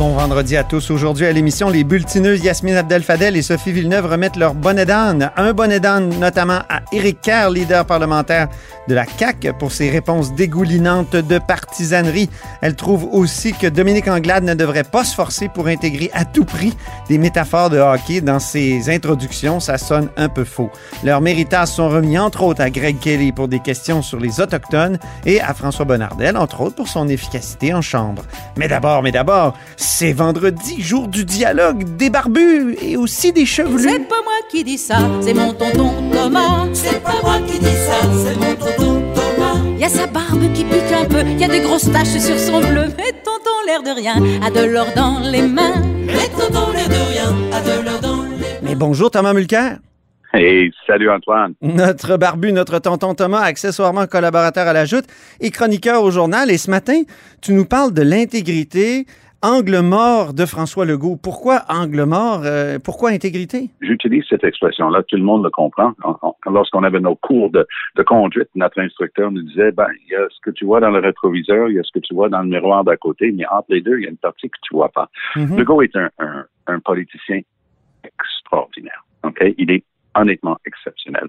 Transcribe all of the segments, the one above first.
Bon vendredi à tous. Aujourd'hui à l'émission, les bulletineuses Yasmine Abdel-Fadel et Sophie Villeneuve remettent leur bonnet d'âne. Un bonnet d'âne notamment à Éric Kerr, leader parlementaire de la CAQ, pour ses réponses dégoulinantes de partisanerie. Elle trouve aussi que Dominique Anglade ne devrait pas se forcer pour intégrer à tout prix des métaphores de hockey dans ses introductions. Ça sonne un peu faux. Leurs méritas sont remis entre autres à Greg Kelly pour des questions sur les Autochtones et à François Bonnardel, entre autres pour son efficacité en chambre. Mais d'abord, mais d'abord, c'est vendredi, jour du dialogue, des barbus et aussi des chevelus. C'est pas moi qui dis ça, c'est mon tonton Thomas. C'est pas moi qui dis ça, c'est mon tonton Thomas. Y a sa barbe qui pique un peu, y a des grosses taches sur son bleu. Mais tonton, l'air de rien, a de l'or dans les mains. Mais tonton, l'air de rien, a de l'or dans les mains. Mais bonjour Thomas Mulcair. Hey, salut Antoine. Notre barbu, notre tonton Thomas, accessoirement collaborateur à la Joute et chroniqueur au journal. Et ce matin, tu nous parles de l'intégrité, angle mort de François Legault. Pourquoi angle mort? Euh, pourquoi intégrité? J'utilise cette expression-là, tout le monde le comprend. Lorsqu'on avait nos cours de, de, conduite, notre instructeur nous disait, ben, il y a ce que tu vois dans le rétroviseur, il y a ce que tu vois dans le miroir d'à côté, mais entre les deux, il y a une partie que tu vois pas. Mhm. Legault est un, un, un politicien extraordinaire. Okay? Il est honnêtement exceptionnel.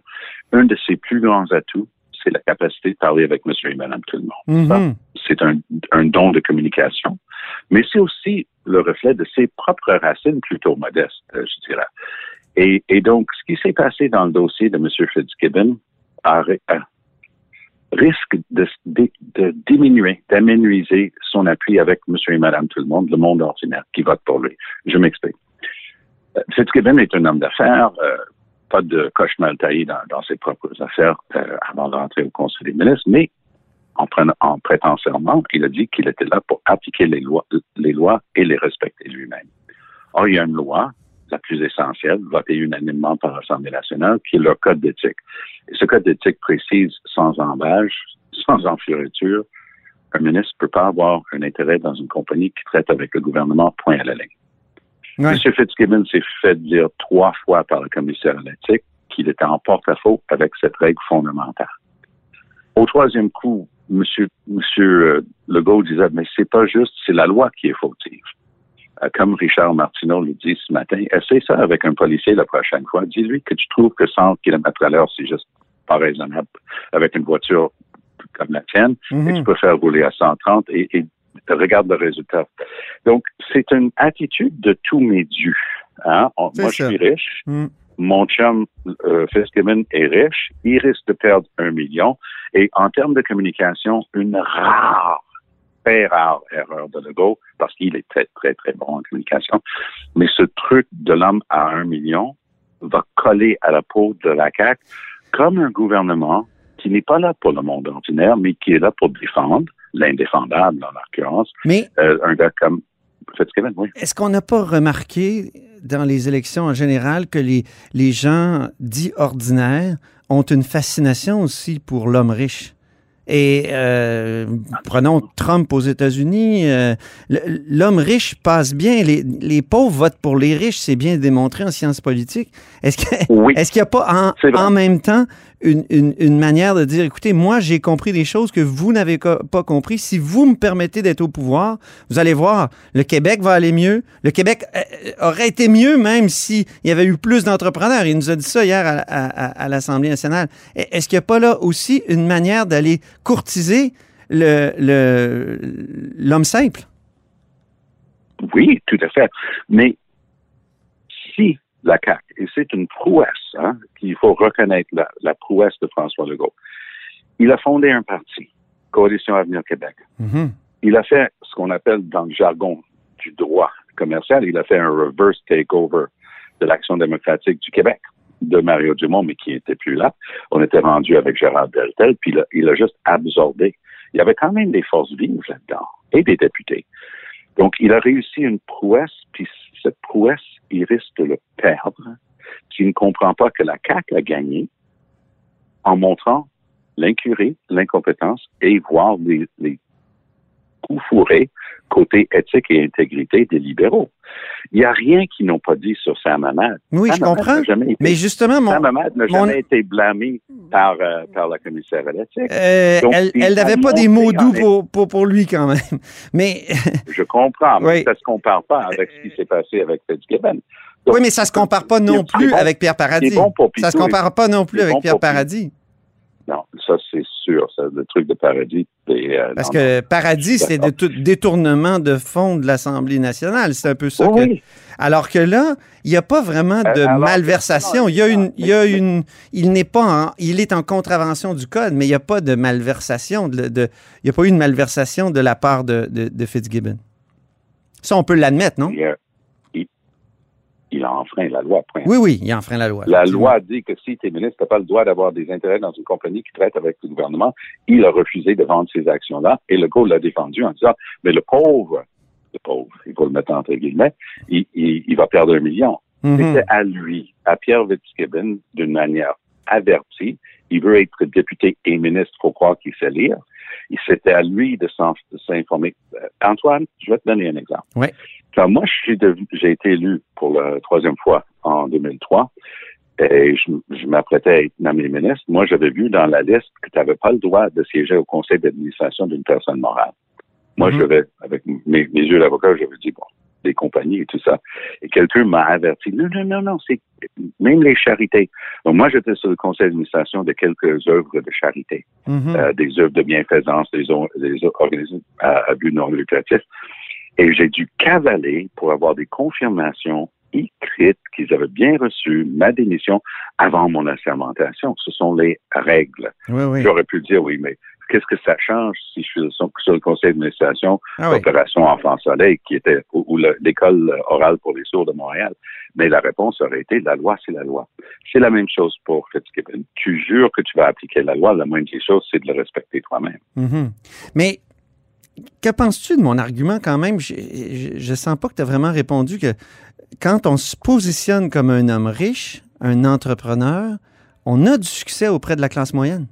Un de ses plus grands atouts, c'est la capacité de parler avec monsieur et madame tout le monde. Mhm. C'est un, un, don de communication, mais c'est aussi le reflet de ses propres racines plutôt modestes, euh, je dirais. Et, donc, ce qui s'est passé dans le dossier de monsieur Fitzgibbon a, risque de, diminuer, d'aménuiser son appui avec monsieur et madame tout le monde, le monde ordinaire qui vote pour lui. Je m'explique. Euh, Fitzgibbon est un homme d'affaires, euh, pas de coche mal taillé dans, ses propres affaires avant d'entrer au Conseil des ministres, mais en, en prêtant serment, il a dit qu'il était là pour appliquer les lois, les lois et les respecter lui-même. Or, il y a une loi, la plus essentielle, votée unanimement par l'Assemblée nationale, qui est le Code d'éthique. Et ce Code d'éthique précise sans embâche, sans enfioriture, un ministre ne peut pas avoir un intérêt dans une compagnie qui traite avec le gouvernement point à la ligne. Ouais. M. Fitzgibbon s'est fait dire trois fois par le commissaire à l'éthique qu'il était en porte-à-faux avec cette règle fondamentale. Au troisième coup. Monsieur, monsieur Legault disait, mais c'est pas juste, c'est la loi qui est fautive. Euh, comme Richard Martineau le dit ce matin, essaie ça avec un policier la prochaine fois. Dis-lui que tu trouves que 100 km à l'heure, c'est juste pas raisonnable avec une voiture comme la tienne, Mhm. mm -hmm. et tu peux faire rouler à 130 et, et regarde le résultat. Donc, c'est une attitude de tous mes dieux. Hein? Moi, ça. je suis riche. Mm. Mon chum euh, est riche. Il risque de perdre un million. Et en termes de communication, une rare, très rare erreur de Legault, parce qu'il est très, très, très bon en communication. Mais ce truc de l'homme à un million va coller à la peau de la CAQ comme un gouvernement qui n'est pas là pour le monde ordinaire, mais qui est là pour défendre l'indéfendable, en l'occurrence. Mais euh, un gars comme Est-ce qu'on n'a pas remarqué dans les élections en général que les gens dits ordinaires ont une fascination aussi pour l'homme riche? Et euh, prenons Trump aux États-Unis, euh, l'homme riche passe bien, les, les, pauvres votent pour les riches, c'est bien démontré en sciences politiques. Est-ce qu'il oui, est n'y a pas en, en, même temps une, une, une, manière de dire, écoutez, moi j'ai compris des choses que vous n'avez pas compris. Si vous me permettez d'être au pouvoir, vous allez voir, le Québec va aller mieux. Le Québec euh, aurait été mieux même s'il y avait eu plus d'entrepreneurs. Il nous a dit ça hier à, à, à l'Assemblée nationale. Est-ce qu'il n'y a pas là aussi une manière d'aller courtiser l'homme le, simple? Oui, tout à fait. Mais si la CAQ, et c'est une prouesse, hein, qu'il faut reconnaître la, la, prouesse de François Legault, il a fondé un parti, Coalition Avenir Québec. Mm -hmm. Il a fait ce qu'on appelle dans le jargon du droit commercial, il a fait un reverse takeover de l'Action démocratique du Québec de Mario Dumont, mais qui n'était plus là. On était rendu avec Gérard Deltel, puis il a, juste absorbé. Il y avait quand même des forces vives là-dedans et des députés. Donc, il a réussi une prouesse, puis cette prouesse, il risque de le perdre s'il ne comprend pas que la CAQ a gagné en montrant l'incurie, l'incompétence et voir les, les fourré côté éthique et intégrité des libéraux. Il n'y a rien qu'ils n'ont pas dit sur Sam Hamad. Oui, Sam je Hamad comprends. été- Mais justement, mon, Sam Hamad n'a mon- jamais été blâmé par, euh, par la commissaire à l'éthique. euh, elle n'avait pas des mots doux pour, pour, pour lui quand même. Mais Je comprends, mais Oui. ça ne se compare pas avec ce qui s'est passé avec Fitzgibbon. Donc, oui, mais ça se compare pas non plus bon. avec Pierre Paradis. Bon pour ça se Pitou. compare pas non plus avec bon Pierre. Paradis. Non, ça c'est sûr, le truc de paradis. euh, Parce non, que Paradis, c'est de détournement de fonds de l'Assemblée nationale. C'est un peu ça que. Alors que là, il n'y a pas vraiment de Euh, alors- malversation. Il y a une, il y a mais- une, il n'est pas en, il est en contravention du code, mais il n'y a pas de malversation. De, de- il n'y a pas eu une malversation de la part de, de, de Fitzgibbon. Ça, on peut l'admettre, non? Il a enfreint la loi. point. Oui, oui, il enfreint la loi. La loi dit que si tu es ministre, tu n'as pas le droit d'avoir des intérêts dans une compagnie qui traite avec le gouvernement. Il a refusé de vendre ces actions-là et le gars l'a défendu en disant, mais le pauvre, le pauvre, il faut le mettre entre guillemets, il, il- il va perdre un million. Mhm. C'était à lui, à Pierre Fitzgibbon, d'une manière avertie. Il veut être député et ministre, faut croire qu'il sait lire. Et C'était à lui de s'informer. Euh, Antoine, je vais te donner un exemple. Ouais. Quand moi, je j'ai été élu pour la troisième fois en 2003, et je, je m'apprêtais à être nommé ministre, moi, j'avais vu dans la liste que tu n'avais pas le droit de siéger au conseil d'administration d'une personne morale. Moi, Mhm. j'avais, avec mes, mes yeux d'avocat, j'avais dit, bon, des compagnies et tout ça. Et quelqu'un m'a averti, non, non, non, non, c'est même les charités. Donc, moi, j'étais sur le conseil d'administration de quelques œuvres de charité, Mhm. euh, des œuvres de bienfaisance, des, des organismes à, à but non lucratif. Et j'ai dû cavaler pour avoir des confirmations écrites qu'ils avaient bien reçu ma démission avant mon assermentation. Ce sont les règles. Oui, oui. J'aurais pu dire, oui, mais qu'est-ce que ça change si je suis sur, le conseil d'administration Ah oui. Enfant Soleil, qui était ou, ou le- l'école orale pour les sourds de Montréal. Mais la réponse aurait été la loi, c'est la loi. C'est la même chose pour Fitzgibbon. Tu jures que tu vas appliquer la loi, la moindre des choses, c'est de le respecter toi-même. Mhm. Mais que penses-tu de mon argument quand même? Je, je, je sens pas que tu as vraiment répondu que quand on se positionne comme un homme riche, un entrepreneur, on a du succès auprès de la classe moyenne.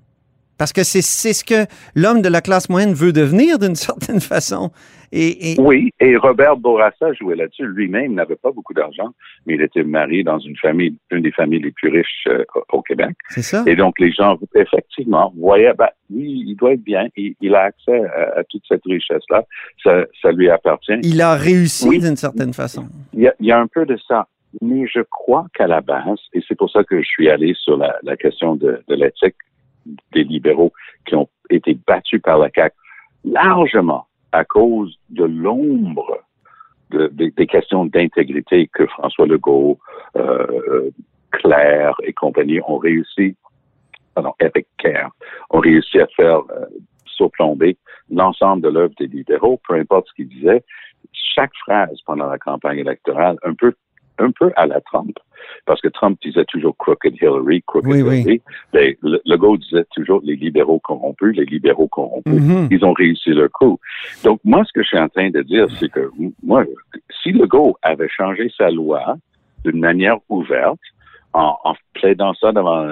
Parce que c'est ce que l'homme de la classe moyenne veut devenir d'une certaine façon. Et, et- Oui, et Robert Bourassa jouait là-dessus. Lui-même n'avait pas beaucoup d'argent, mais il était marié dans une famille, une des familles les plus riches euh, au Québec. c'est ça. Et donc, les gens, effectivement, voyaient, ben, oui, il doit être bien, il, il a accès à, à toute cette richesse-là, ça, ça lui appartient. Il a réussi Oui. d'une certaine façon. Il y, a, il y a un peu de ça. Mais je crois qu'à la base, et c'est pour ça que je suis allé sur la, la question de, de l'éthique des libéraux qui ont été battus par la CAQ, largement à cause de l'ombre de- de- des questions d'intégrité que François Legault, euh, euh, Claire et compagnie ont réussi, pardon, avec Care, ont réussi à faire euh, l'ensemble de l'œuvre des libéraux, peu importe ce qu'ils disaient, chaque phrase pendant la campagne électorale, un peu, un peu à la Trump, parce que Trump disait toujours crooked Hillary, crooked Oui, oui. Hillary. Les- le, Legault disait toujours les libéraux corrompus, les libéraux corrompus. Mhm. Ils ont réussi leur coup. Donc, moi, ce que je suis en train de dire, c'est que, moi, si Legault avait changé sa loi d'une manière ouverte, en, en plaidant ça devant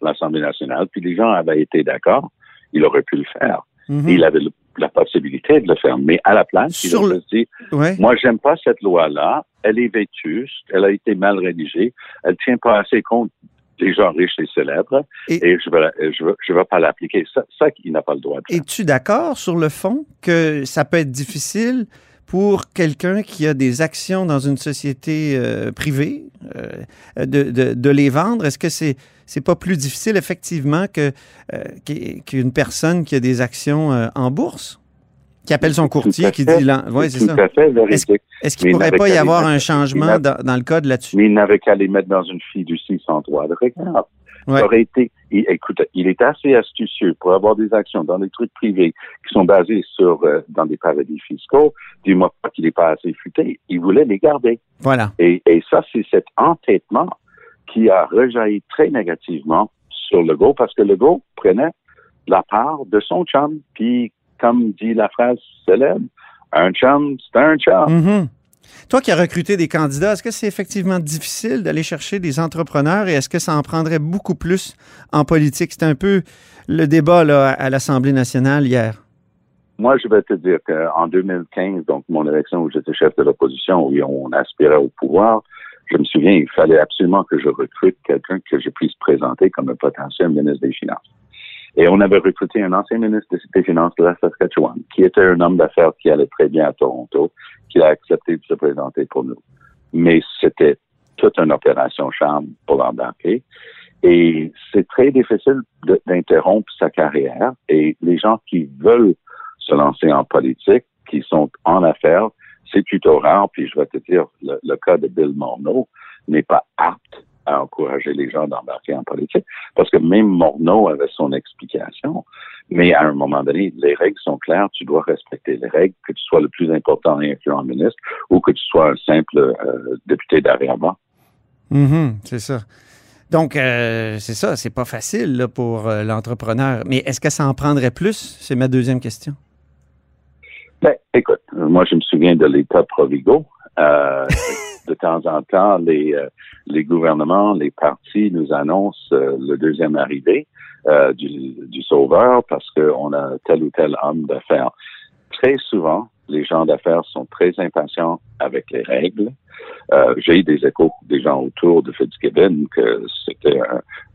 l'Assemblée nationale, puis les gens avaient été d'accord, il aurait pu le faire. Mhm. Il avait le- la possibilité de le faire. Mais à la place, il Sur a le- juste dit, Ouais. moi, j'aime pas cette loi-là. Elle est vétuste. Elle a été mal rédigée. Elle tient pas assez compte des gens riches et célèbres. Et- Et, je vais, je vais, je vais pas l'appliquer. Ça, ça il n'a pas le droit de faire. Es-tu d'accord sur le fond que ça peut être difficile pour quelqu'un qui a des actions dans une société euh, privée euh, de, de- de les vendre? Est-ce que c'est c'est pas plus difficile effectivement que euh, qu'u- qu'une personne qui a des actions euh, en bourse? Qui appelle son courtier, qui dit... Oui, c'est ça. Est-ce qu'il il pourrait pas y avoir mettre- un changement dans, dans le code là-dessus? Mais il n'avait qu'à les mettre dans une fiducie sans droit de regard. Ouais. Ça aurait été, il, écoute, il est assez astucieux pour avoir des actions dans des trucs privés qui sont basés sur, euh, dans des paradis fiscaux. Dis-moi pas qu'il n'est pas assez futé. Il voulait les garder. Voilà. Et, et ça, c'est cet entêtement qui a rejailli très négativement sur Legault parce que Legault prenait la part de son chum. Puis, comme dit la phrase célèbre, un chum, c'est un chum. Mhm. Toi qui as recruté des candidats, est-ce que c'est effectivement difficile d'aller chercher des entrepreneurs et est-ce que ça en prendrait beaucoup plus en politique? C'était un peu le débat là, à l'Assemblée nationale hier. moi, je vais te dire qu'en 2015, donc mon élection où j'étais chef de l'opposition, où on aspirait au pouvoir, je me souviens, il fallait absolument que je recrute quelqu'un que je puisse présenter comme un potentiel ministre des Finances. Et on avait recruté un ancien ministre des Finances de la Saskatchewan, qui était un homme d'affaires qui allait très bien à Toronto, qui a accepté de se présenter pour nous. Mais c'était toute une opération charme pour l'embarquer. Et c'est très difficile d'interrompre sa carrière. Et les gens qui veulent se lancer en politique, qui sont en affaires, c'est plutôt rare. Puis je vais te dire, le, cas de Bill Morneau n'est pas apte à encourager les gens d'embarquer en politique, parce que même Morneau avait son explication. Mais à un moment donné, les règles sont claires, tu dois respecter les règles, que tu sois le plus important et influent ministre ou que tu sois un simple euh, député d'arrière-ban. Mm c'est ça. Donc, euh, c'est ça, c'est pas facile pour euh, l'entrepreneur. Mais est-ce que ça en prendrait plus? C'est ma deuxième question. Ben, écoute, moi, je me souviens de l'État Provigo. Euh, de temps en temps, les, les gouvernements, les partis nous annoncent le deuxième arrivé du, du sauveur parce qu'on a tel ou tel homme d'affaires. Très souvent, les gens d'affaires sont très impatients avec les règles. Euh, j'ai eu des échos des gens autour de Fitzgibbon que c'était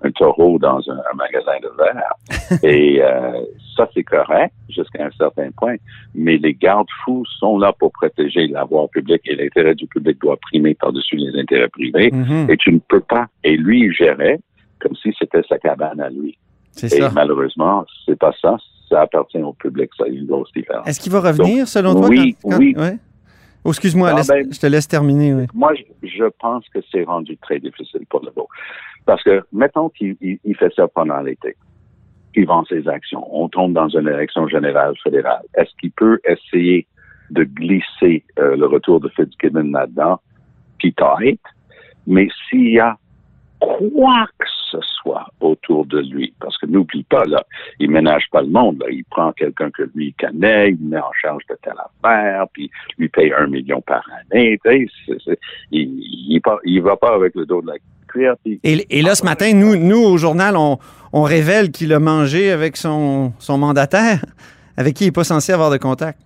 un, taureau dans un, magasin de verre. Et euh, ça, c'est correct jusqu'à un certain point. Mais les garde-fous sont là pour protéger la voie publique et l'intérêt du public doit primer par-dessus les intérêts privés. Mhm. Et tu ne peux pas. Et lui, il gérait comme si c'était sa cabane à lui. C'est Et ça. malheureusement, c'est pas ça. Ça appartient au public. Ça a une grosse différence. Est-ce qu'il va revenir, Donc, selon toi? oui, quand- quand- oui. ouais? Oh, excuse-moi, Ah, ben- je te laisse terminer. Oui. Moi, je, je pense que c'est rendu très difficile pour le beau. Parce que, mettons qu'il il- il fait ça pendant l'été. Il vend ses actions. On tombe dans une élection générale fédérale. Est-ce qu'il peut essayer de glisser euh, le retour de Fitzgibbon là-dedans? Peut-être. Mais s'il y a quoi que ce soit autour de lui, parce que n'oublie pas, là, il ménage pas le monde, là. Il prend quelqu'un que lui connaît, il met en charge de telle affaire, puis lui paye un million par année, il, il, va pas avec le dos de la cuillère, puis Et, et là, ce matin, nous, nous au journal, on, on révèle qu'il a mangé avec son, son mandataire, avec qui il n'est pas censé avoir de contact.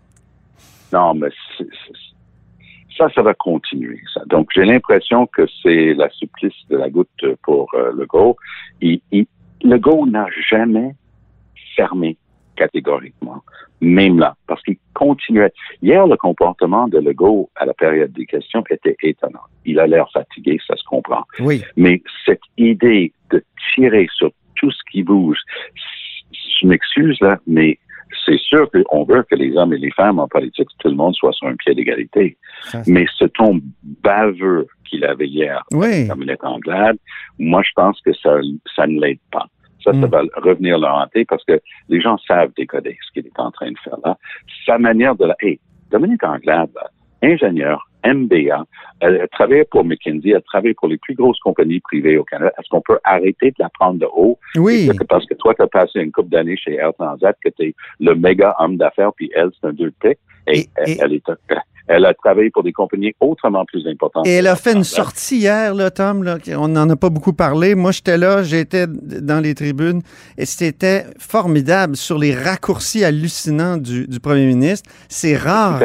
Non, mais ça, ça va continuer. Ça. Donc, j'ai l'impression que c'est la supplice de la goutte pour euh, Legault. Il, il, Legault n'a jamais fermé catégoriquement, même là, parce qu'il continuait. Hier, le comportement de Legault à la période des questions était étonnant. Il a l'air fatigué, ça se comprend. Oui. Mais cette idée de tirer sur tout ce qui bouge, je m'excuse là, mais c'est sûr qu'on veut que les hommes et les femmes en politique, tout le monde soit sur un pied d'égalité. Mais ce ton baveux qu'il avait hier, Oui. Dominique Anglade, moi, je pense que ça, ça ne l'aide pas. Ça, ça Mm. va revenir le hanter parce que les gens savent décoder ce qu'il est en train de faire là. Sa manière de la... Hey, Dominique Anglade, là, ingénieur, MBA, elle a travaillé pour McKinsey, elle a travaillé pour les plus grosses compagnies privées au Canada. Est-ce qu'on peut arrêter de la prendre de haut? Oui. Que parce que toi, tu as passé une couple d'années chez Air Transat, que tu es le méga homme d'affaires, puis elle, c'est un deux pics. Et, Et- elle, et- elle est, elle a travaillé pour des compagnies autrement plus importantes. Et elle a fait une sortie hier, là, Tom. Là, on n'en a pas beaucoup parlé. Moi, j'étais là, j'étais dans les tribunes et c'était formidable sur les raccourcis hallucinants du, du premier ministre. C'est rare.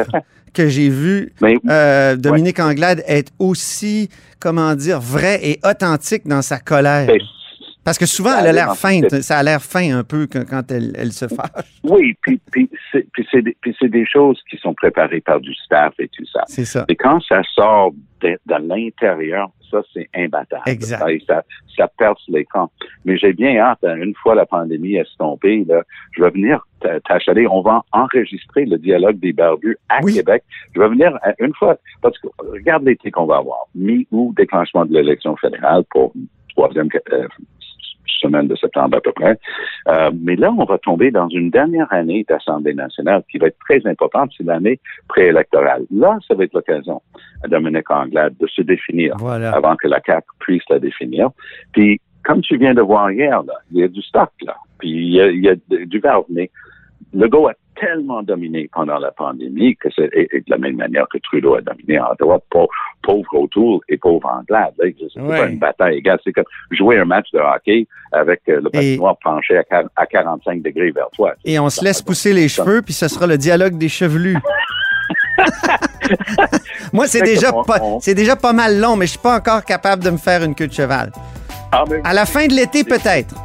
Que j'ai vu Mais euh, Dominique Anglade être aussi, comment dire, vrai et authentique dans sa colère. ben, Parce que souvent, elle a l'air feinte. Ça a l'air fin un peu quand, elle, elle se fâche. oui, puis, puis c'est puis c'est des, des choses qui sont préparées par du staff et tout ça. C'est ça. Et quand ça sort de, de l'intérieur, ça, c'est imbattable. Exact. Ça, perce l'écran. Mais j'ai bien hâte, hein, une fois la pandémie estompée, là, je vais venir t'achaler. On va enregistrer le dialogue des barbus à Oui. Québec. Je vais venir euh, une fois, parce que regarde l'été qu'on va avoir. Mi-août, déclenchement de l'élection fédérale pour une troisième euh, semaine de septembre à peu près. Euh, mais là, on va tomber dans une dernière année d'Assemblée nationale qui va être très importante, c'est l'année préélectorale. Là, ça va être l'occasion à Dominique Anglade de se définir Voilà. avant que la CAQ puisse la définir. Puis, comme tu viens de voir hier, là, il y a du stock, là. Puis, il y a, il y a du verbe. Mais Legault a tellement dominé pendant la pandémie que c'est et- et de la même manière que Trudeau a dominé en droite, pauvre, pauvre O'Toole et pauvre Anglade. C'est Ouais. pas une bataille égale. C'est comme jouer un match de hockey avec euh, le patinoire penché à, à 45 degrés vers toi. Et on se laisse pousser les cheveux, puis ce sera le dialogue des chevelus. Moi, c'est déjà, on- pas, on- déjà pas mal long, mais je suis pas encore capable de me faire une queue de cheval. Ah, mais À la fin de l'été, peut-être.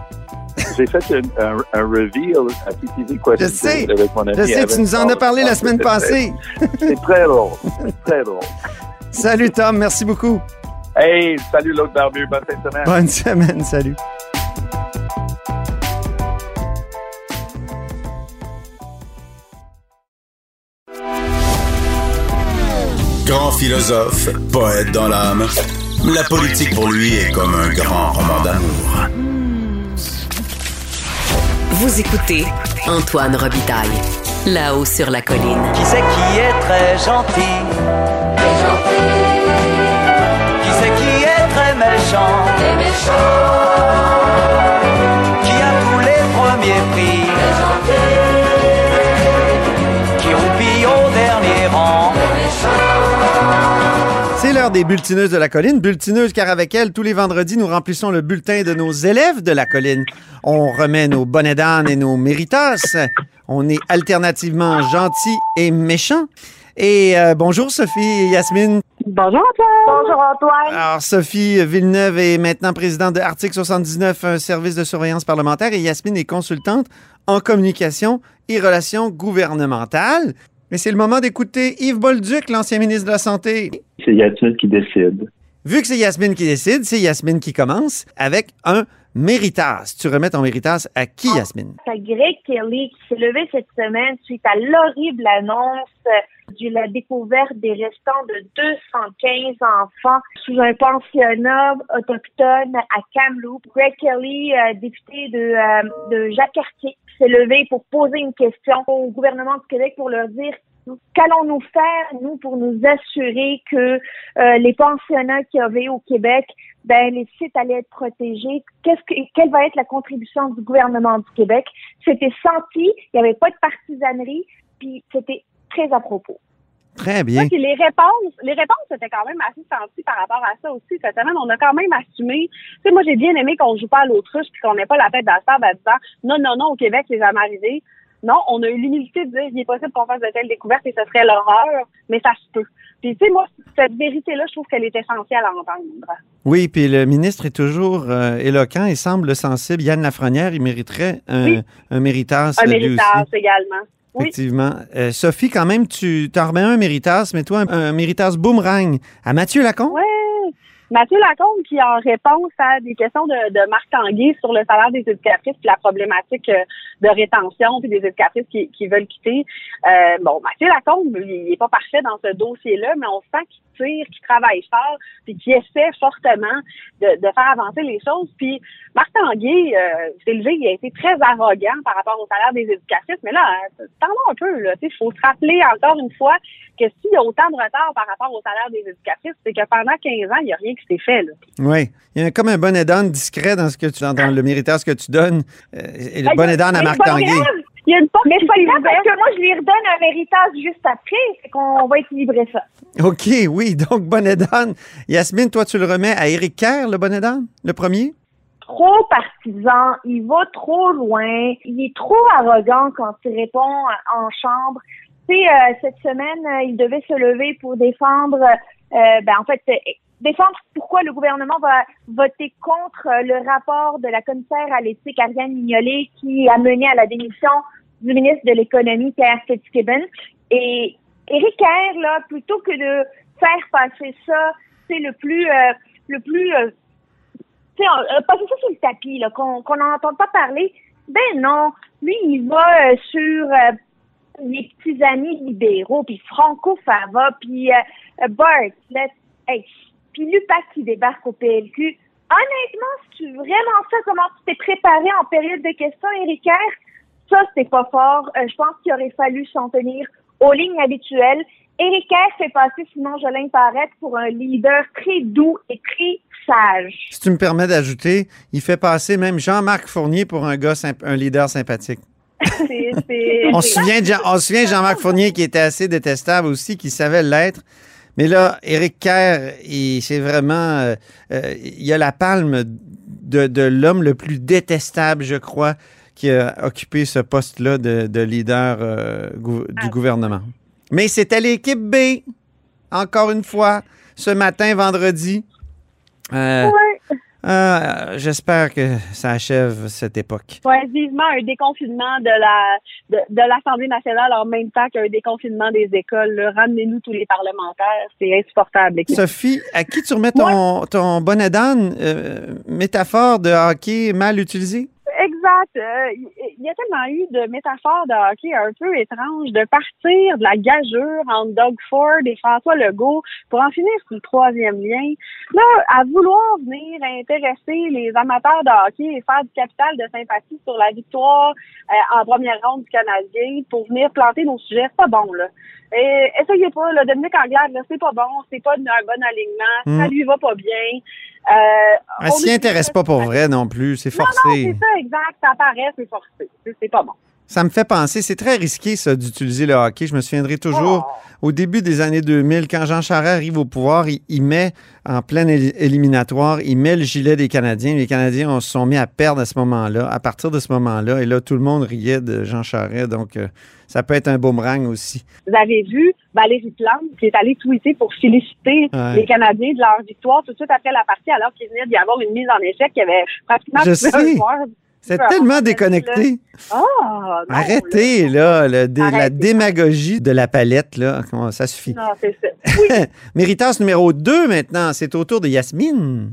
J'ai fait un, un, un reveal à TTV Question Je sais. avec mon ami Je sais, Evan tu nous en as parlé la Ah, semaine c'est- passée. C'est très drôle. C'est très drôle. Salut Tom, merci beaucoup. Hey, salut l'autre barbu. Bonne fin de semaine. Bonne semaine, salut. Grand philosophe, poète dans l'âme, la politique pour lui est comme un grand roman d'amour. Vous écoutez Antoine Robitaille, là-haut sur la colline. Qui c'est qui est très gentil? Qui c'est qui est très méchant? Qui l'heure des bulletineuses de la colline. Bulletineuses car avec elles, tous les vendredis, nous remplissons le bulletin de nos élèves de la colline. On remet nos bonnets d'âne et nos méritas. On est alternativement gentils et méchants. Et euh, bonjour Sophie et Yasmine. Bonjour Antoine. Bonjour Antoine. Alors Sophie Villeneuve est maintenant présidente de Article 79, un service de surveillance parlementaire, et Yasmine est consultante en communication et relations gouvernementales. Mais c'est le moment d'écouter Yves Bolduc, l'ancien ministre de la Santé. C'est Yasmine qui décide. Vu que c'est Yasmine qui décide, c'est Yasmine qui commence avec un méritas. Tu remets ton méritas à qui, Yasmine? C'est Greg Kelly qui s'est levé cette semaine suite à l'horrible annonce de la découverte des restants de 215 enfants sous un pensionnat autochtone à Kamloops. Greg Kelly, euh, député de, euh, de Jacques-Cartier, s'est levé pour poser une question au gouvernement du Québec pour leur dire Qu'allons-nous faire, nous, pour nous assurer que euh, les pensionnats qu'il y avait au Québec, ben, les sites allaient être protégés? Qu'est-ce que, quelle va être la contribution du gouvernement du Québec? C'était senti, il n'y avait pas de partisanerie, puis c'était très à propos. Très bien. Puis les réponses, les réponses étaient quand même assez senties par rapport à ça aussi. Cette semaine, on a quand même assumé. Tu sais, moi, j'ai bien aimé qu'on joue pas à l'autruche puis qu'on n'ait pas la tête dans la table en disant non, non, non, au Québec, c'est jamais arrivé. Non, on a eu l'humilité de dire il est possible qu'on fasse de telles découvertes et ce serait l'horreur, mais ça se peut. Puis, tu sais, moi, cette vérité-là, je trouve qu'elle est essentielle à entendre. Oui, puis le ministre est toujours euh, éloquent et semble sensible. Yann Lafrenière, il mériterait un, Oui. un méritas. Un méritage aussi. Oui. Effectivement. Euh, Sophie, quand même, tu t'en remets un méritas, mais toi, un, un méritas boomerang à Mathieu Lacombe? Ouais. Mathieu Lacombe qui, en réponse à des questions de, de Marc Tanguay sur le salaire des éducatrices puis la problématique euh, de rétention puis des éducatrices qui, qui veulent quitter. Euh, bon, Mathieu Lacombe, il n'est pas parfait dans ce dossier-là, mais on sent qu'il tire, qu'il travaille fort puis qu'il essaie fortement de, de faire avancer les choses. Puis Marc Tanguay euh, s'est levé, il a été très arrogant par rapport au salaire des éducatrices, mais là, euh, tendons un peu, là, il faut se rappeler encore une fois que s'il y a autant de retard par rapport au salaire des éducatrices, c'est que pendant 15 ans, il n'y a rien qui s'est fait. Là. Oui. Il y a comme un bonnet d'âne discret dans ce que tu dans, dans le méritas que tu donnes. Euh, et le à Mais Marc c'est pas Tanguay. grave. Il y a une porte Mais c'est pas grave parce que moi, je lui redonne un méritage juste après. Fait qu'on va équilibrer ça. OK, oui. Donc, bonnet d'âne. Yasmine, toi, tu le remets à Éric Kerr, le bonnet d'âne, le premier? trop partisan, il va trop loin, il est trop arrogant quand il répond en chambre. Tu sais, euh, cette semaine, euh, il devait se lever pour défendre, euh, ben en fait, défendre pourquoi le gouvernement va voter contre euh, le rapport de la commissaire à l'éthique Ariane Mignolet qui a mené à la démission du ministre de l'économie Pierre Fitzgibbon. Et Éric Kerr, là, plutôt que de faire passer ça, c'est le plus, euh, le plus euh, euh, passer ça sur le tapis, là, qu'on qu'on n'en entende pas parler. Ben non, lui, il va euh, sur euh, les petits amis libéraux, puis Franco Fava, puis Bartlett, hey, puis Lupac qui débarque au PLQ. Honnêtement, si tu vraiment ça, comment tu t'es préparé en période de questions, Éric Kerr? Ça, c'était pas fort. Euh, je pense qu'il aurait fallu s'en tenir aux lignes habituelles. Éric Kerr fait passer Simon Jolin Parette pour un leader très doux et très sage. Si tu me permets d'ajouter, il fait passer même Jean-Marc Fournier pour un gars, un leader sympathique. C'est- c'est- On se souvient de Jean- on se souvient de Jean-Marc Fournier qui était assez détestable aussi, qui savait l'être. Mais là, Éric Kerr, c'est vraiment. euh, euh, il a la palme de, de l'homme le plus détestable, je crois, qui a occupé ce poste-là de, de leader euh, gou- du gouvernement. Mais c'était l'équipe B, encore une fois, ce matin, vendredi. Euh, Ouais. Euh, J'espère que ça achève cette époque. Ouais, vivement un déconfinement de la de, de l'Assemblée nationale en même temps qu'un déconfinement des écoles. Ramenez-nous tous les parlementaires, c'est insupportable. Sophie, à qui tu remets ton, ton bonnet d'âne, euh, métaphore de hockey mal utilisée? Exact. Euh, Il y a tellement eu de métaphores de hockey un peu étranges, de partir de la gageure entre Doug Ford et François Legault pour en finir sur le troisième lien. Là, à vouloir venir intéresser les amateurs de hockey et faire du capital de sympathie sur la victoire euh, en première ronde du Canadien pour venir planter nos sujets, c'est pas bon, là. Et, essayez pas, là, Dominique Anglade, là, c'est pas bon, c'est pas un bon alignement, Mm. ça lui va pas bien. Euh, s'y intéresse pas pour vrai non plus, c'est non, non, forcé. c'est ça, exact. Ça paraît, c'est forcé. C'est pas bon. Ça me fait penser, c'est très risqué ça d'utiliser le hockey. Je me souviendrai toujours Oh. au début des années 2000, quand Jean Charest arrive au pouvoir, il, il met en pleine éli- éliminatoire, il met le gilet des Canadiens. Les Canadiens on se sont mis à perdre à ce moment-là, à partir de ce moment-là. Et là, tout le monde riait de Jean Charest. Donc, euh, ça peut être un boomerang aussi. Vous avez vu Valérie Plante qui est allée tweeter pour féliciter Ouais. les Canadiens de leur victoire tout de suite après la partie, alors qu'il venait d'y avoir une mise en échec qui avait pratiquement Je sais. C'est tellement déconnecté. Ah, non, Arrêtez, là, le la démagogie de la palette, là. Comment- Ça suffit. Non, c'est ça. Méritas numéro 2 maintenant, c'est au tour de Yasmine.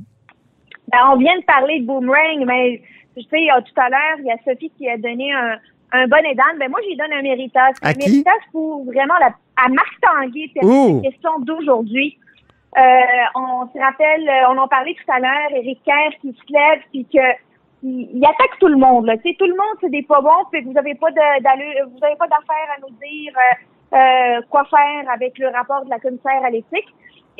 Ben, on vient de parler de boomerang, mais tu sais, euh, tout à l'heure, il y a Sophie qui a donné un, un bonnet d'âne. Ben, moi, j'y donne un méritas. À un qui? méritas pour vraiment la, à Marc Tanguay, Ouh. la question d'aujourd'hui. Euh, on se rappelle, euh, on en parlait tout à l'heure, Éric Kerr qui se lève, puis que il, il attaque tout le monde. Là. Tout le monde, c'est des pas bons, puis vous n'avez pas de- vous avez pas d'affaire à nous dire euh, euh, quoi faire avec le rapport de la commissaire à l'éthique.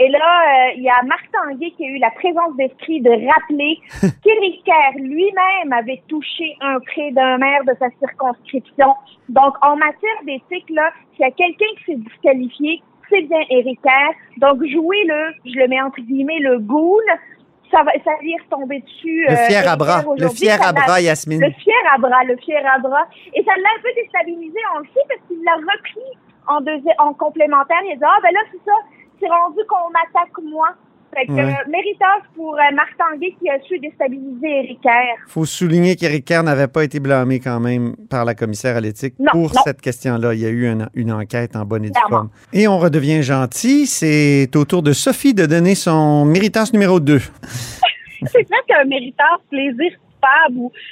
Et là, euh, il y a Marc Tanguay qui a eu la présence d'esprit de rappeler qu'Éric Kerr lui-même avait touché un prêt d'un maire de sa circonscription. Donc, en matière d'éthique, là, s'il y a quelqu'un qui s'est disqualifié, c'est bien Éric Kerr. Donc, jouez-le, je le mets entre guillemets, le ghoul. Ça va, ça va lui retomber dessus. Le euh, fier à bras. Le fier à bras, Yasmine. le fier à bras, le fier à bras. Et ça l'a un peu déstabilisé, on le sait, parce qu'il l'a repris en, deuxi- en complémentaire. Il a dit, ah ben là, c'est ça, c'est rendu qu'on m'attaque moi. Fait que Ouais. euh, méritage pour euh, Marc Tanguay qui a su déstabiliser Éric Kerr. faut souligner qu'Éric Kerr n'avait pas été blâmé quand même par la commissaire à l'éthique pour non. cette question-là. Il y a eu une, une enquête en bonne et due forme. Et on redevient gentil. C'est au tour de Sophie de donner son méritance numéro 2. c'est presque un méritant plaisir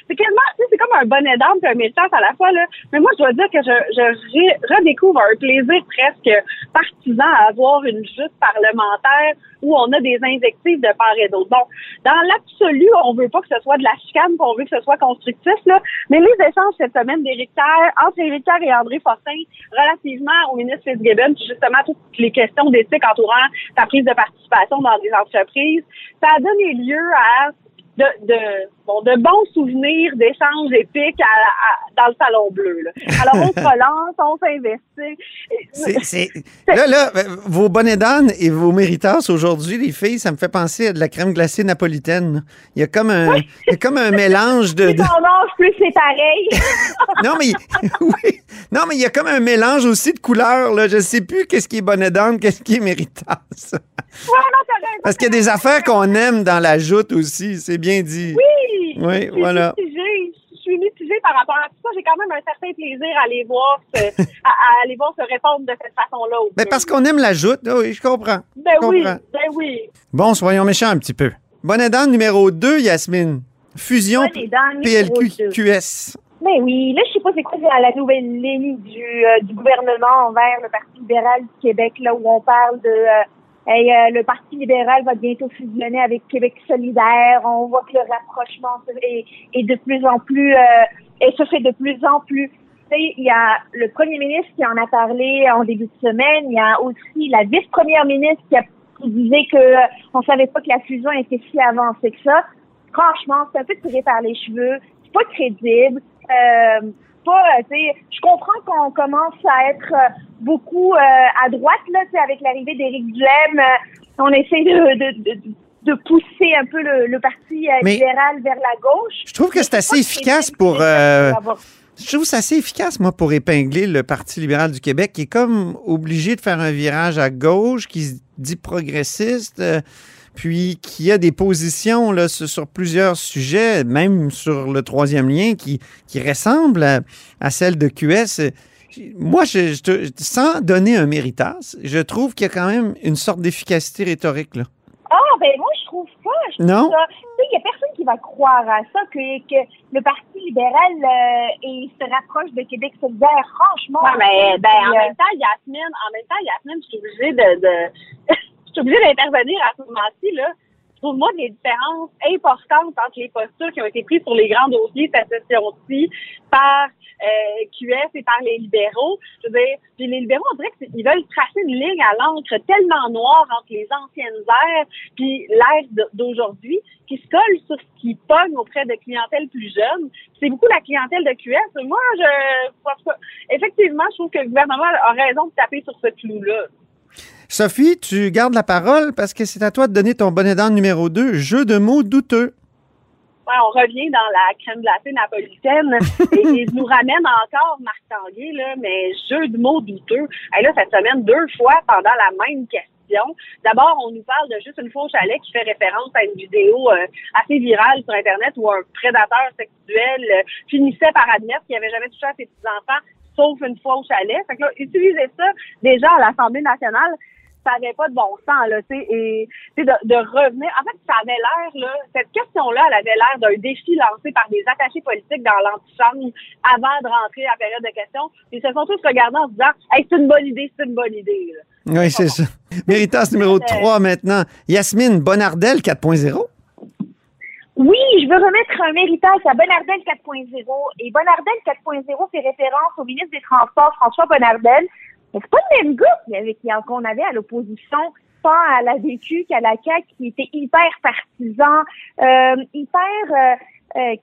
c'est quasiment c'est comme un bonnet d'âme et un méritant à la fois là. Mais moi je dois dire que je, je redécouvre un plaisir presque partisan à avoir une lutte parlementaire où on a des invectives de part et d'autre. Bon dans l'absolu on veut pas que ce soit de la chicane on veut que ce soit constructif là. Mais les échanges cette semaine d'Éric Kerr entre Éric Kerr et André Fortin relativement au ministre Fitzgibbon justement toutes les questions d'éthique entourant sa prise de participation dans des entreprises ça a donné lieu à de, de, bon, de bons souvenirs d'échanges épiques à- à- dans le salon bleu. Là. Alors, on se relance, on s'investit. C'est- c'est- Là, là, euh, vos bonnets d'âne et vos méritas aujourd'hui, les filles, ça me fait penser à de la crème glacée napolitaine. Il y a comme un, il y a comme un mélange de. Plus de- on mange, plus c'est pareil. Non, mais oui. Non, mais il y a comme un mélange aussi de couleurs. Là. Je sais plus qu'est-ce qui est bonnet d'âne, qu'est-ce qui est méritas. Ouais, non. Parce qu'il y a des affaires qu'on aime dans la joute aussi. C'est bien dit. Oui! Oui, Je suis voilà. mitigée. Je suis mitigée par rapport à tout ça. J'ai quand même un certain plaisir à aller voir se, à, voir se répondre de cette façon-là. Mais bleu. parce qu'on aime la joute. Ah Oui, je comprends. Ben Je oui, comprends. ben oui. Bon, soyons méchants un petit peu. Bonnet d'âne numéro 2, Yasmine. Fusion. PLQ-QS. Mais oui, là, je sais pas c'est quoi la nouvelle ligne du, euh, du gouvernement envers le Parti libéral du Québec, là, où on parle de euh, hey, euh, le Parti libéral va bientôt fusionner avec Québec solidaire. On voit que le rapprochement est, est de plus en plus euh, et se fait de plus en plus. Il y a le premier ministre qui en a parlé en début de semaine. Il y a aussi la vice-première ministre qui, a, qui disait que euh, on savait pas que la fusion était si avancée que ça. Franchement, c'est un peu tiré par les cheveux. C'est pas crédible. Euh, pas, euh, je comprends qu'on commence à être euh, beaucoup euh, à droite, là, avec l'arrivée d'Éric Duhem, on essaie de, de, de, de pousser un peu le, le parti euh, libéral vers la gauche. Je trouve que c'est assez efficace pour. euh, je trouve c'est assez efficace, moi, pour épingler le Parti libéral du Québec, qui est comme obligé de faire un virage à gauche, qui se dit progressiste, puis qui a des positions là, sur, plusieurs sujets, même sur le troisième lien, qui, qui ressemblent à, à celle de QS. Moi, je, sans donner un méritas, je trouve qu'il y a quand même une sorte d'efficacité rhétorique. Là. Ah, ben moi, je trouve pas. Je trouve Non? ça- Tu sais, il y a personne qui va croire à ça, que, que le Parti libéral euh, et se rapproche de Québec solidaire, franchement. Ouais, mais ben, en euh, même temps, Yasmine, en même temps, Yasmine, je suis obligée de, suis obligée d'intervenir à ce moment-ci, là. Je trouve moi des différences importantes entre les postures qui ont été prises sur les grands dossiers cette session-ci par euh, QS et par les libéraux? Je veux dire, puis les libéraux, on dirait qu'ils veulent tracer une ligne à l'encre tellement noire entre les anciennes ères puis l'ère d'aujourd'hui qui se colle sur ce qui pogne auprès de clientèle plus jeune. C'est beaucoup la clientèle de QS. Moi, je effectivement, je trouve que le gouvernement a raison de taper sur ce clou-là. Sophie, tu gardes la parole parce que c'est à toi de donner ton bonnet d'âne numéro 2, jeu de mots douteux. Ouais, on revient dans la crème glacée napolitaine et, je nous ramène encore Marc Tanguay, là, mais jeu de mots douteux. Et là, cette semaine, deux fois pendant la même question. D'abord, on nous parle de juste une fois au chalet qui fait référence à une vidéo euh, assez virale sur Internet où un prédateur sexuel euh, finissait par admettre qu'il n'avait jamais touché à ses petits-enfants, sauf une fois au chalet. Fait que là, utiliser ça déjà à l'Assemblée nationale, ça n'avait pas de bon sens, là, tu sais, et de, de revenir. En fait, ça avait l'air, là, cette question-là, elle avait l'air d'un défi lancé par des attachés politiques dans l'antichambre avant de rentrer à la période de questions. Ils se sont tous regardés en se disant, hey, c'est une bonne idée, c'est une bonne idée, là. Oui, c'est ça. Méritas numéro 3 maintenant. Yasmine Bonardel 4.0. Oui, je veux remettre un méritage à Bonardel 4.0. Et Bonardel 4.0 fait référence au ministre des Transports, François Bonardel. C'est pas le même a- qu'on avait à l'opposition, tant à la DQ qu'à la CAQ, qui était hyper partisan, euh, hyper euh, euh,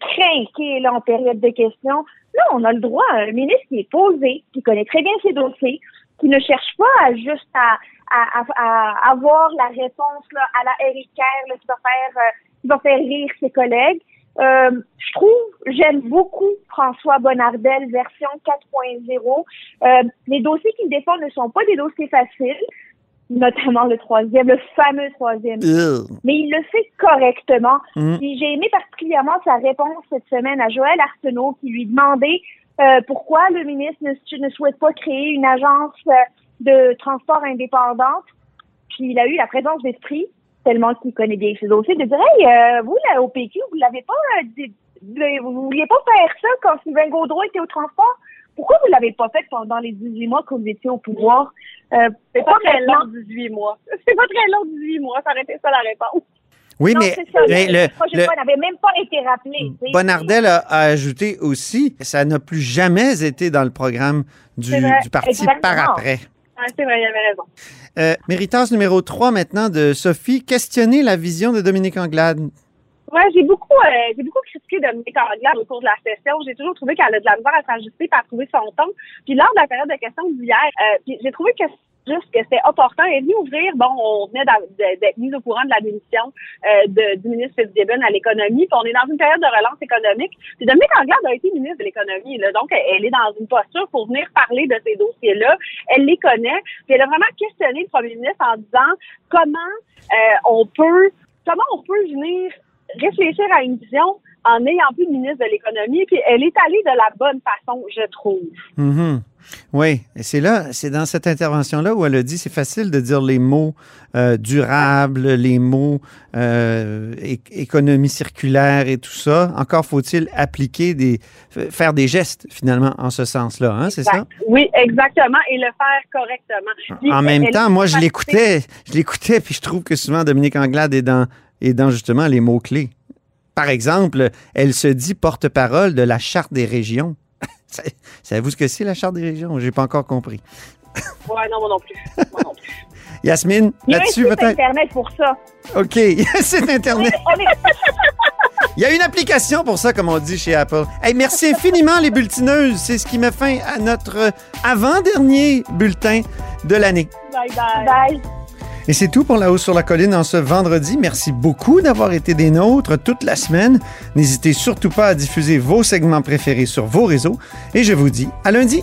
craqué là, en période de questions. Là, on a le droit à un ministre qui est posé, qui connaît très bien ses dossiers, qui ne cherche pas à juste à, à, à- à avoir la réponse là, à la Eric Kerr, qui va faire euh, qui va faire rire ses collègues. Euh, je trouve, j'aime beaucoup François Bonnardel version 4.0. Euh, les dossiers qu'il défend ne sont pas des dossiers faciles, notamment le troisième, le fameux troisième. Mais il le fait correctement. Mm. J'ai aimé particulièrement sa réponse cette semaine à Joël Arsenault qui lui demandait euh, pourquoi le ministre ne, ne souhaite pas créer une agence euh, de transport indépendante. Puis il a eu la présence d'esprit, tellement qu'il connaît bien ses dossiers, de dire Hey, euh, vous, là, au PQ, vous l'avez pas euh, dit- vous vouliez pas faire ça quand Sylvain Gaudreau était au transport? Pourquoi vous l'avez pas fait pendant les 18 mois que vous étiez au pouvoir? Euh, C'est pas très long, 18 mois. C'est pas très long, 18 mois. Ça aurait été ça la réponse. Oui, Non, mais, c'est ça, mais le, le, n'avait même pas été rappelé. Bonardel a, a ajouté aussi, ça n'a plus jamais été dans le programme du, parti exactement. par après. Ouais, c'est vrai, il avait raison. Euh, Méritas numéro 3 maintenant de Sophie, questionner la vision de Dominique Anglade. Ouais, j'ai beaucoup, euh, j'ai beaucoup critiqué Dominique Anglade au cours de la session. J'ai toujours trouvé qu'elle a de la misère à s'ajuster et à trouver son ton. Puis lors de la période de questions d'hier, euh, j'ai trouvé que juste que c'était opportun. Elle est venue ouvrir, bon, on venait d'être mis au courant de la démission euh, du ministre Fitzgibbon à l'économie. Puis on est dans une période de relance économique. Puis Dominique Anglade a été ministre de l'économie. Donc, elle, elle est dans une posture pour venir parler de ces dossiers-là. Elle les connaît. Puis elle a vraiment questionné le premier ministre en disant comment euh, on peut comment on peut venir réfléchir à une vision en n'ayant plus de ministre de l'économie. Puis elle est allée de la bonne façon, je trouve. Mhm. Oui, et c'est là, c'est dans cette intervention-là où elle a dit c'est facile de dire les mots euh, durables, les mots euh, économie circulaire et tout ça. Encore faut-il appliquer des, faire des gestes finalement en ce sens-là, hein, c'est ça? Oui, exactement, et le faire correctement. Puis En même temps, moi je l'écoutais, je l'écoutais, puis je trouve que souvent Dominique Anglade est dans, est dans justement les mots clés. Par exemple, elle se dit porte-parole de la charte des régions. Savez-vous ce que c'est la charte des régions? J'ai pas encore compris. Ouais, non, moi non plus. Moi non plus. Yasmine, Il y a un là-dessus site peut-être? Internet pour ça. OK, c'est Internet. On est- Il y a une application pour ça, comme on dit chez Apple. Hey, merci infiniment, les bulletineuses. C'est ce qui met fin à notre avant-dernier bulletin de l'année. Bye bye. Bye. Et c'est tout pour La Hausse sur la Colline en ce vendredi. Merci beaucoup d'avoir été des nôtres toute la semaine. N'hésitez surtout pas à diffuser vos segments préférés sur vos réseaux. Et je vous dis à lundi.